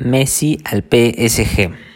Messi al PSG.